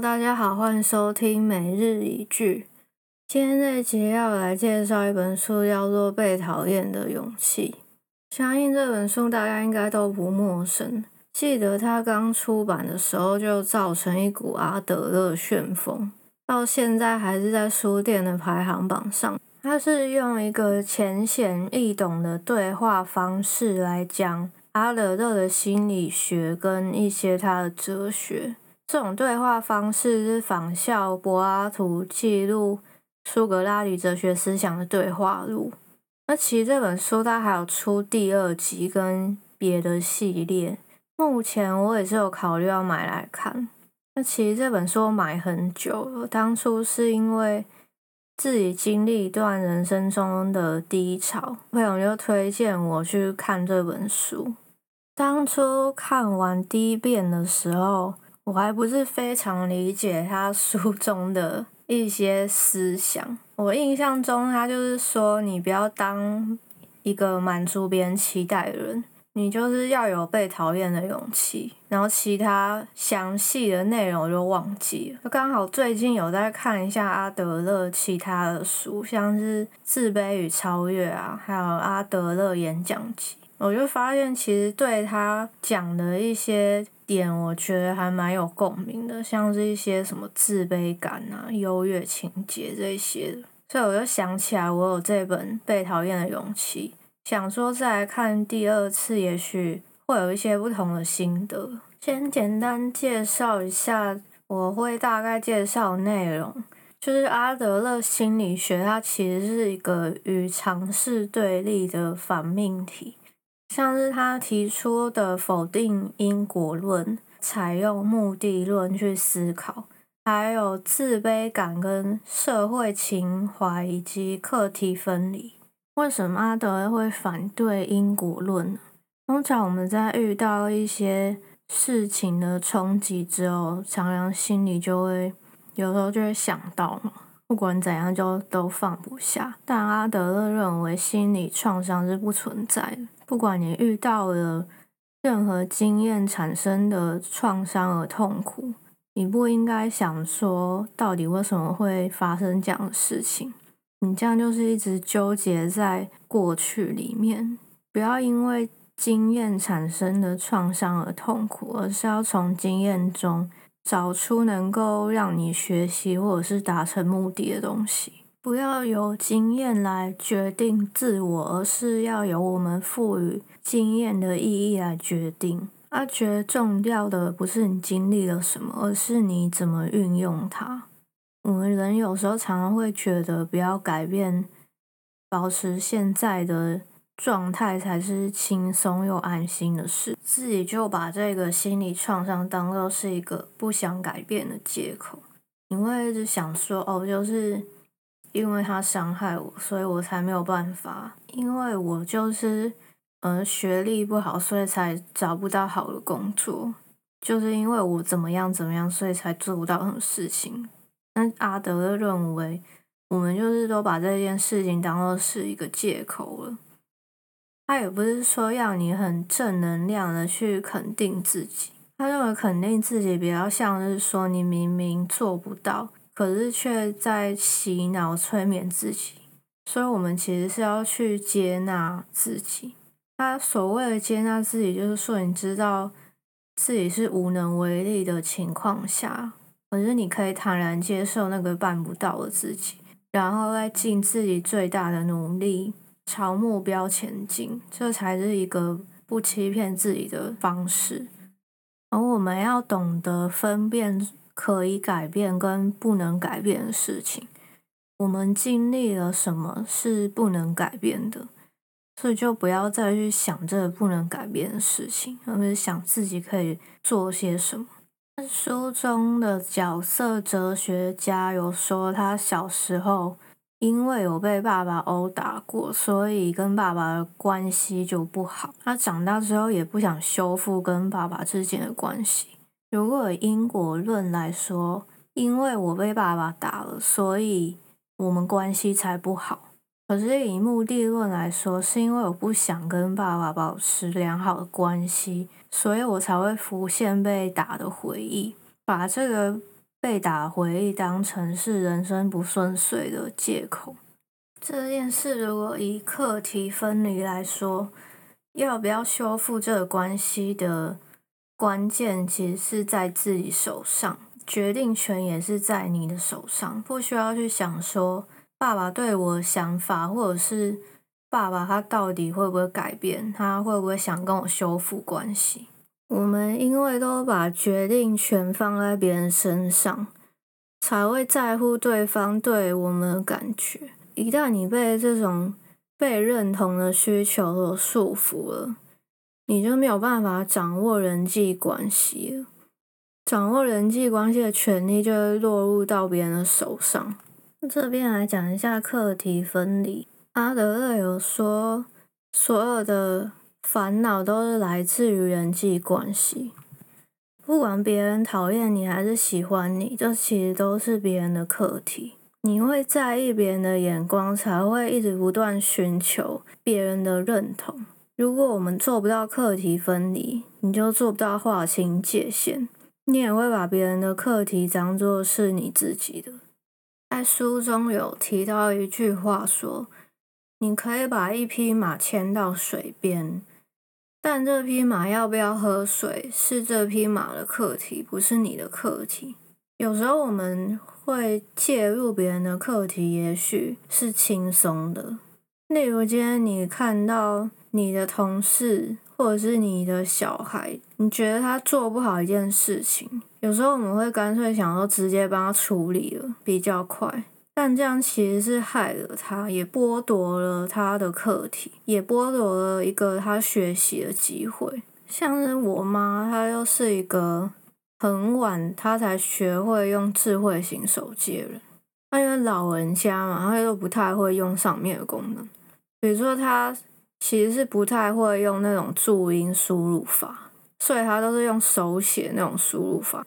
大家好，欢迎收听每日一句。今天这一集要来介绍一本书，叫做《被讨厌的勇气》。相信这本书大家应该都不陌生。记得它刚出版的时候就造成一股阿德勒旋风，到现在还是在书店的排行榜上。它是用一个浅显易懂的对话方式来讲阿德勒的心理学跟一些他的哲学。这种对话方式是仿效柏拉图记录苏格拉底哲学思想的对话录。那其实这本书它还有出第二集跟别的系列。目前我也是有考虑要买来看。那其实这本书我买很久了，当初是因为自己经历一段人生中的低潮，朋友就推荐我去看这本书。当初看完第一遍的时候，我还不是非常理解他书中的一些思想。我印象中，他就是说，你不要当一个满足别人期待的人，你就是要有被讨厌的勇气。然后其他详细的内容我就忘记了。刚好最近有在看一下阿德勒其他的书，像是《自卑与超越》啊，还有阿德勒演讲集。我就发现，其实对他讲的一些点，我觉得还蛮有共鸣的，像是一些什么自卑感啊、优越情节这些。所以我就想起来，我有这本《被讨厌的勇气》，想说再来看第二次，也许会有一些不同的心得。先简单介绍一下，我会大概介绍内容，就是阿德勒心理学，它其实是一个与尝试对立的反命题。像是他提出的否定因果论，采用目的论去思考，还有自卑感跟社会情怀以及课题分离。为什么阿德勒会反对因果论呢？通常我们在遇到一些事情的冲击之后，常常心里就会有时候就会想到嘛，不管怎样就都放不下。但阿德勒认为心理创伤是不存在的。不管你遇到了任何经验产生的创伤而痛苦，你不应该想说到底为什么会发生这样的事情。你这样就是一直纠结在过去里面。不要因为经验产生的创伤而痛苦，而是要从经验中找出能够让你学习或者是达成目的的东西。不要由经验来决定自我，而是要由我们赋予经验的意义来决定。他觉得重要的不是你经历了什么，而是你怎么运用它。我们人有时候常常会觉得，不要改变，保持现在的状态才是轻松又安心的事。自己就把这个心理创伤当做是一个不想改变的借口，你会一直想说：“哦，就是。”因为他伤害我，所以我才没有办法。因为我就是，呃，学历不好，所以才找不到好的工作。就是因为我怎么样怎么样，所以才做不到什么事情。但阿德认为，我们就是都把这件事情当做是一个借口了。他也不是说要你很正能量的去肯定自己，他认为肯定自己比较像是说你明明做不到。可是却在洗脑催眠自己，所以我们其实是要去接纳自己。他所谓的接纳自己，就是说你知道自己是无能为力的情况下，可是你可以坦然接受那个办不到的自己，然后再尽自己最大的努力朝目标前进，这才是一个不欺骗自己的方式。而我们要懂得分辨。可以改变跟不能改变的事情，我们经历了什么是不能改变的，所以就不要再去想这个不能改变的事情，而是想自己可以做些什么。书中的角色哲学家有说，他小时候因为有被爸爸殴打过，所以跟爸爸的关系就不好。他长大之后也不想修复跟爸爸之间的关系。如果以因果论来说，因为我被爸爸打了，所以我们关系才不好。可是以目的论来说，是因为我不想跟爸爸保持良好的关系，所以我才会浮现被打的回忆，把这个被打回忆当成是人生不顺遂的借口。这件事如果以课题分离来说，要不要修复这个关系的关键，其实是在自己手上，决定权也是在你的手上，不需要去想说爸爸对我的想法，或者是爸爸他到底会不会改变，他会不会想跟我修复关系。我们因为都把决定权放在别人身上，才会在乎对方对我们的感觉。一旦你被这种被认同的需求所束缚了，你就没有办法掌握人际关系了。掌握人际关系的权利就会落入到别人的手上。这边来讲一下课题分离。阿德勒有说，所有的。烦恼都是来自于人际关系，不管别人讨厌你还是喜欢你，这其实都是别人的课题。你会在意别人的眼光，才会一直不断寻求别人的认同。如果我们做不到课题分离，你就做不到划清界限，你也会把别人的课题当作是你自己的。在书中有提到一句话说：“你可以把一匹马牵到水边。”但这匹马要不要喝水，是这匹马的课题，不是你的课题。有时候我们会介入别人的课题，也许是轻松的。例如，今天你看到你的同事或者是你的小孩，你觉得他做不好一件事情，有时候我们会干脆想说直接帮他处理了，比较快。但这样其实是害了他，也剥夺了他的课题，也剥夺了一个他学习的机会。像是我妈，她又是一个很晚她才学会用智慧型手机的人。那因为老人家嘛，她又不太会用上面的功能。比如说，她其实是不太会用那种注音输入法，所以她都是用手写那种输入法。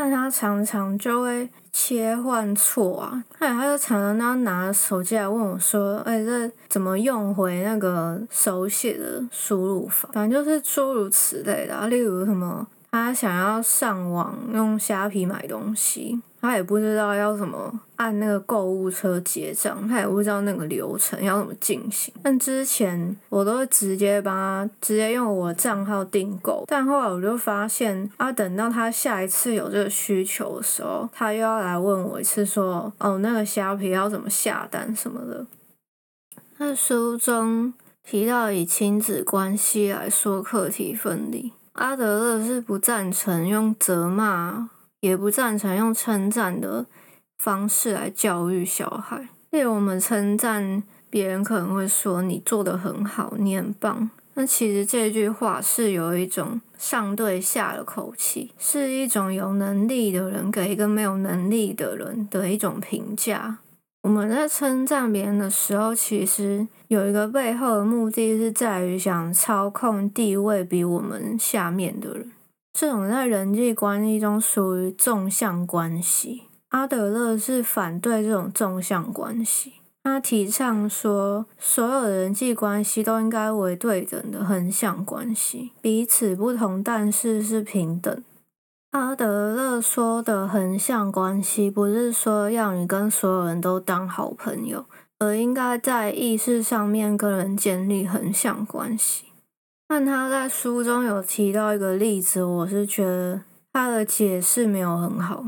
但他常常就会切换错啊，还有他就常常他拿手机来问我说：“哎，这怎么用回那个手写的输入法？”反正就是诸如此类的啊，例如什么。他想要上网用虾皮买东西，他也不知道要怎么按那个购物车结账，他也不知道那个流程要怎么进行。但之前我都会直接帮他直接用我的账号订购，但后来我就发现，啊，等到他下一次有这个需求的时候，他又要来问我一次，说，哦，那个虾皮要怎么下单什么的。那书中提到以亲子关系来说课题分离。阿德勒是不赞成用责骂，也不赞成用称赞的方式来教育小孩。例如，我们称赞别人，可能会说：“你做得很好，你很棒。”那其实这句话是有一种上对下的口气，是一种有能力的人给一个没有能力的人的一种评价。我们在称赞别人的时候，其实有一个背后的目的是在于想操控地位比我们下面的人。这种在人际关系中属于纵向关系。阿德勒是反对这种纵向关系，他提倡说，所有的人际关系都应该为对等的横向关系，彼此不同，但是是平等。阿德勒说的横向关系，不是说要你跟所有人都当好朋友，而应该在意识上面跟人建立横向关系。但他在书中有提到一个例子，我是觉得他的解释没有很好，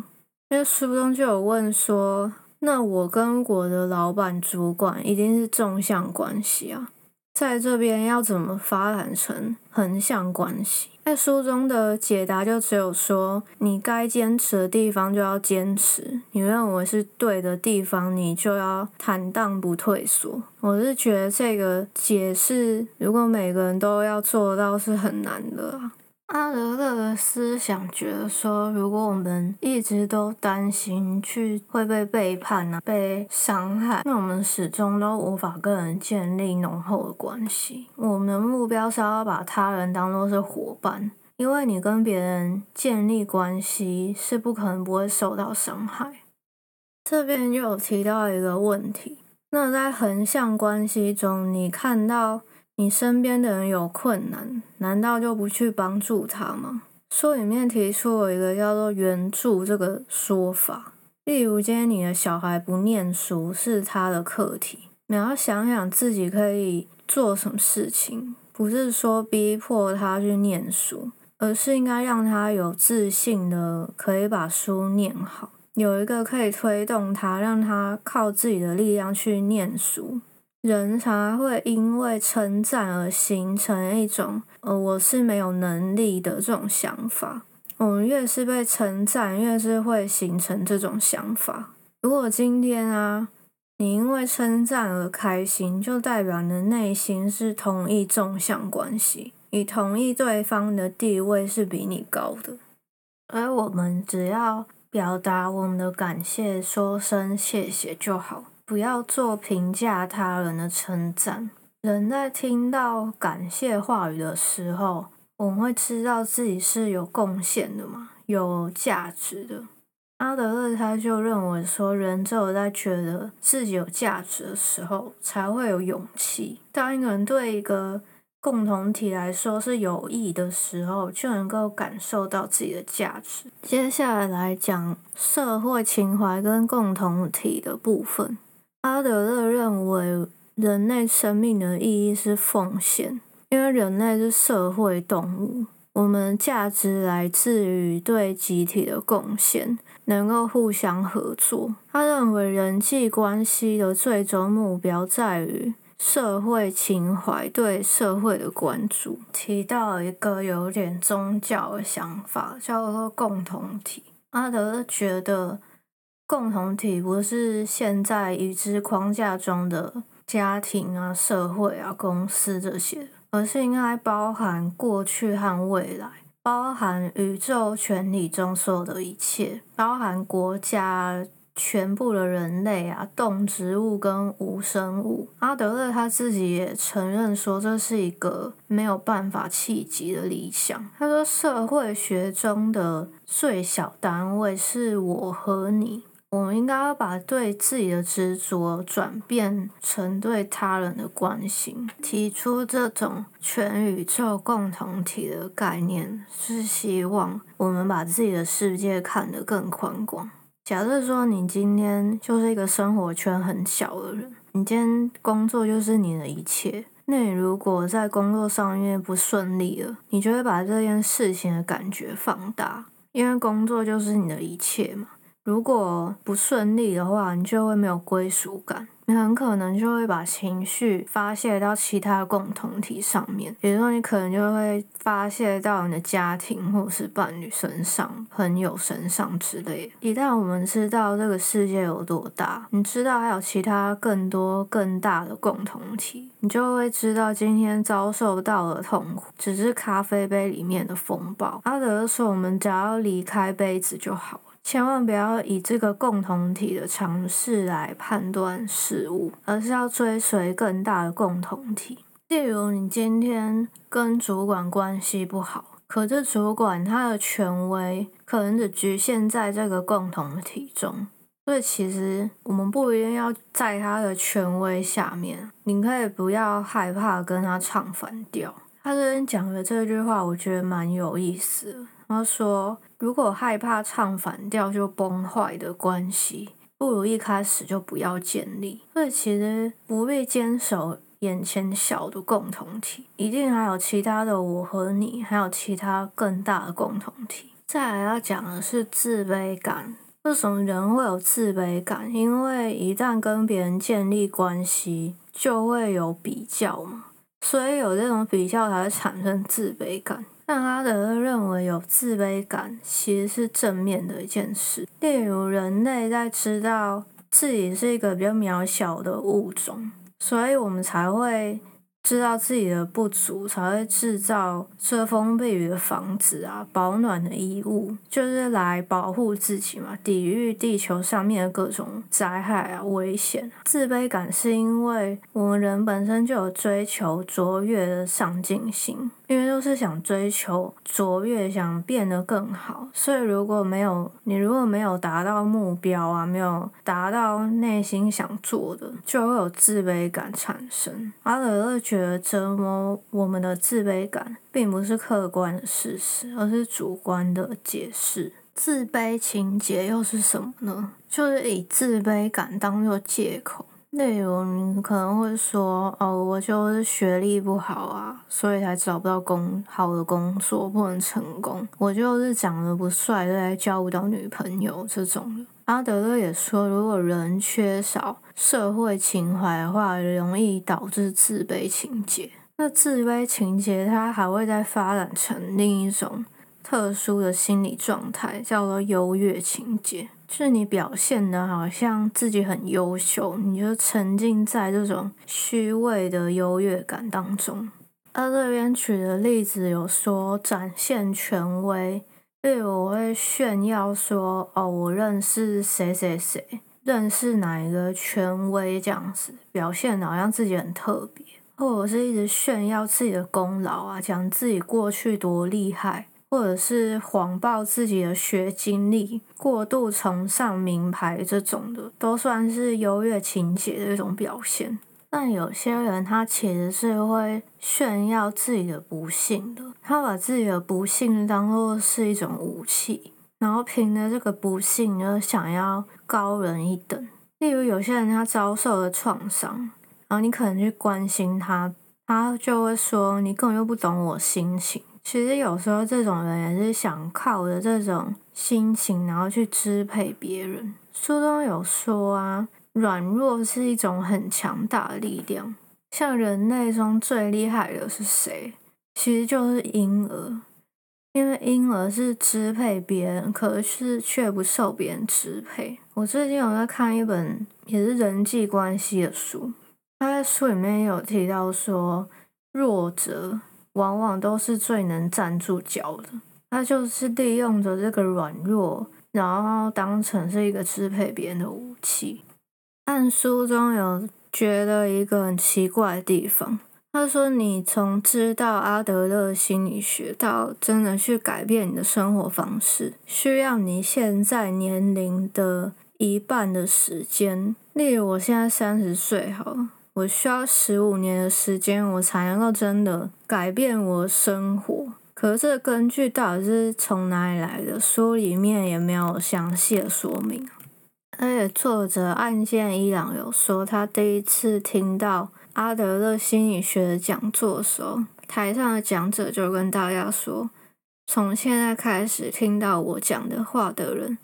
因为书中就有问说，那我跟我的老板、主管一定是纵向关系啊？在这边要怎么发展成横向关系？在书中的解答就只有说，你该坚持的地方就要坚持，你认为是对的地方，你就要坦荡不退缩。我是觉得这个解释，如果每个人都要做到，是很难的。阿德勒的思想觉得说，如果我们一直都担心去会被背叛啊、被伤害，那我们始终都无法跟人建立浓厚的关系。我们的目标是要把他人当作是伙伴，因为你跟别人建立关系是不可能不会受到伤害。这边就有提到一个问题，那在横向关系中，你看到。你身边的人有困难，难道就不去帮助他吗？书里面提出了一个叫做“援助”这个说法。例如，今天你的小孩不念书是他的课题，你要想想自己可以做什么事情，不是说逼迫他去念书，而是应该让他有自信的可以把书念好，有一个可以推动他，让他靠自己的力量去念书。人才会因为称赞而形成一种“呃，我是没有能力的”这种想法。我们越是被称赞，越是会形成这种想法。如果今天啊，你因为称赞而开心，就代表你的内心是同意纵向关系，你同意对方的地位是比你高的。而我们只要表达我们的感谢，说声谢谢就好。不要做评价他人的称赞。人在听到感谢话语的时候，我们会知道自己是有贡献的嘛，有价值的。阿德勒他就认为说，人只有在觉得自己有价值的时候，才会有勇气。当一个人对一个共同体来说是有益的时候，就能够感受到自己的价值。接下来来讲社会情怀跟共同体的部分。阿德勒认为，人类生命的意义是奉献，因为人类是社会动物，我们价值来自于对集体的贡献，能够互相合作。他认为，人际关系的最终目标在于社会情怀对社会的关注。提到一个有点宗教的想法，叫做共同体。阿德勒觉得。共同体不是现在已知框架中的家庭啊、社会啊、公司这些，而是应该包含过去和未来，包含宇宙全体中所有的一切，包含国家全部的人类啊、动植物跟无生物。阿德勒他自己也承认说，这是一个没有办法企及的理想。他说，社会学中的最小单位是我和你。我们应该要把对自己的执着转变成对他人的关心。提出这种全宇宙共同体的概念，是希望我们把自己的世界看得更宽广。假设说你今天就是一个生活圈很小的人，你今天工作就是你的一切。那你如果在工作上面不顺利了，你就会把这件事情的感觉放大，因为工作就是你的一切嘛。如果不顺利的话，你就会没有归属感，你很可能就会把情绪发泄到其他共同体上面，比如说你可能就会发泄到你的家庭或是伴侣身上、朋友身上之类的。一旦我们知道这个世界有多大，你知道还有其他更多更大的共同体，你就会知道今天遭受到的痛苦只是咖啡杯里面的风暴。阿德说，我们只要离开杯子就好了。千万不要以这个共同体的尝试来判断事物，而是要追随更大的共同体。例如，你今天跟主管关系不好，可是主管他的权威可能只局限在这个共同体中，所以其实我们不一定要在他的权威下面。你可以不要害怕跟他唱反调。他这边讲的这句话，我觉得蛮有意思。他说：“如果害怕唱反调就崩坏的关系，不如一开始就不要建立。所以其实不必坚守眼前小的共同体，一定还有其他的我和你，还有其他更大的共同体。再来要讲的是自卑感。为什么人会有自卑感？因为一旦跟别人建立关系，就会有比较嘛，所以有这种比较才会产生自卑感。”但阿德勒认为，有自卑感其实是正面的一件事。例如，人类在知道自己是一个比较渺小的物种，所以我们才会。知道自己的不足，才会制造遮风避雨的房子啊，保暖的衣物，就是来保护自己嘛，抵御地球上面的各种灾害啊、危险。自卑感是因为我们人本身就有追求卓越的上进心，因为都是想追求卓越，想变得更好。所以如果没有你，如果没有达到目标啊，没有达到内心想做的，就会有自卑感产生。阿德勒。觉得折磨我们的自卑感，并不是客观的事实，而是主观的解释。自卑情节又是什么呢？就是以自卑感当做借口。例如，你可能会说：“哦，我就是学历不好啊，所以才找不到工好的工作，不能成功。我就是长得不帅，所以交不到女朋友。”这种的。阿德勒也说，如果人缺少社会情怀的话，容易导致自卑情结。那自卑情结，它还会再发展成另一种特殊的心理状态，叫做优越情结。是你表现的好像自己很优秀，你就沉浸在这种虚伪的优越感当中。而这边举的例子有说展现权威，例如我会炫耀说：“哦，我认识谁谁谁，认识哪一个权威这样子，表现好像自己很特别，或者是一直炫耀自己的功劳啊，讲自己过去多厉害。”或者是谎报自己的学经历，过度崇尚名牌这种的，都算是优越情节的一种表现。但有些人他其实是会炫耀自己的不幸的，他把自己的不幸当做是一种武器，然后凭着这个不幸就想要高人一等。例如有些人他遭受了创伤，然后你可能去关心他，他就会说，你根本就不懂我心情。其实有时候这种人也是想靠着这种心情，然后去支配别人。书中有说啊，软弱是一种很强大的力量。像人类中最厉害的是谁？其实就是婴儿，因为婴儿是支配别人，可是却不受别人支配。我最近有在看一本也是人际关系的书，他在书里面有提到说，弱者。往往都是最能站住脚的，他就是利用着这个软弱，然后当成是一个支配别人的武器。但书中有觉得一个很奇怪的地方，他说：“你从知道阿德勒心理学到真的去改变你的生活方式，需要你现在年龄的一半的时间。例如，我现在三十岁，好。”我需要十五年的时间，我才能够真的改变我的生活。可是根据到底是从哪里来的？书里面也没有详细的说明。而且作者岸见伊朗有说，他第一次听到阿德勒心理学的讲座的时候，台上的讲者就跟大家说：“从现在开始听到我讲的话的人，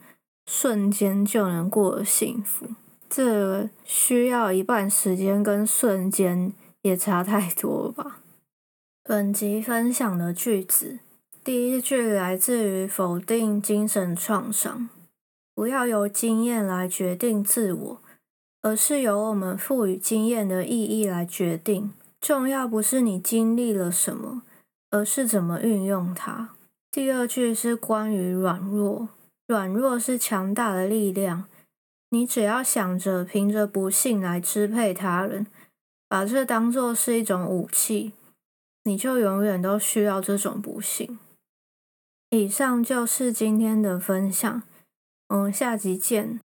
瞬间就能过幸福。”这需要一半时间，跟瞬间也差太多吧？本集分享的句子，第一句来自于否定精神创伤，不要由经验来决定自我，而是由我们赋予经验的意义来决定。重要不是你经历了什么，而是怎么运用它。第二句是关于软弱，软弱是强大的力量。你只要想着凭着不幸来支配他人，把这当作是一种武器，你就永远都需要这种不幸。以上就是今天的分享，嗯下集见。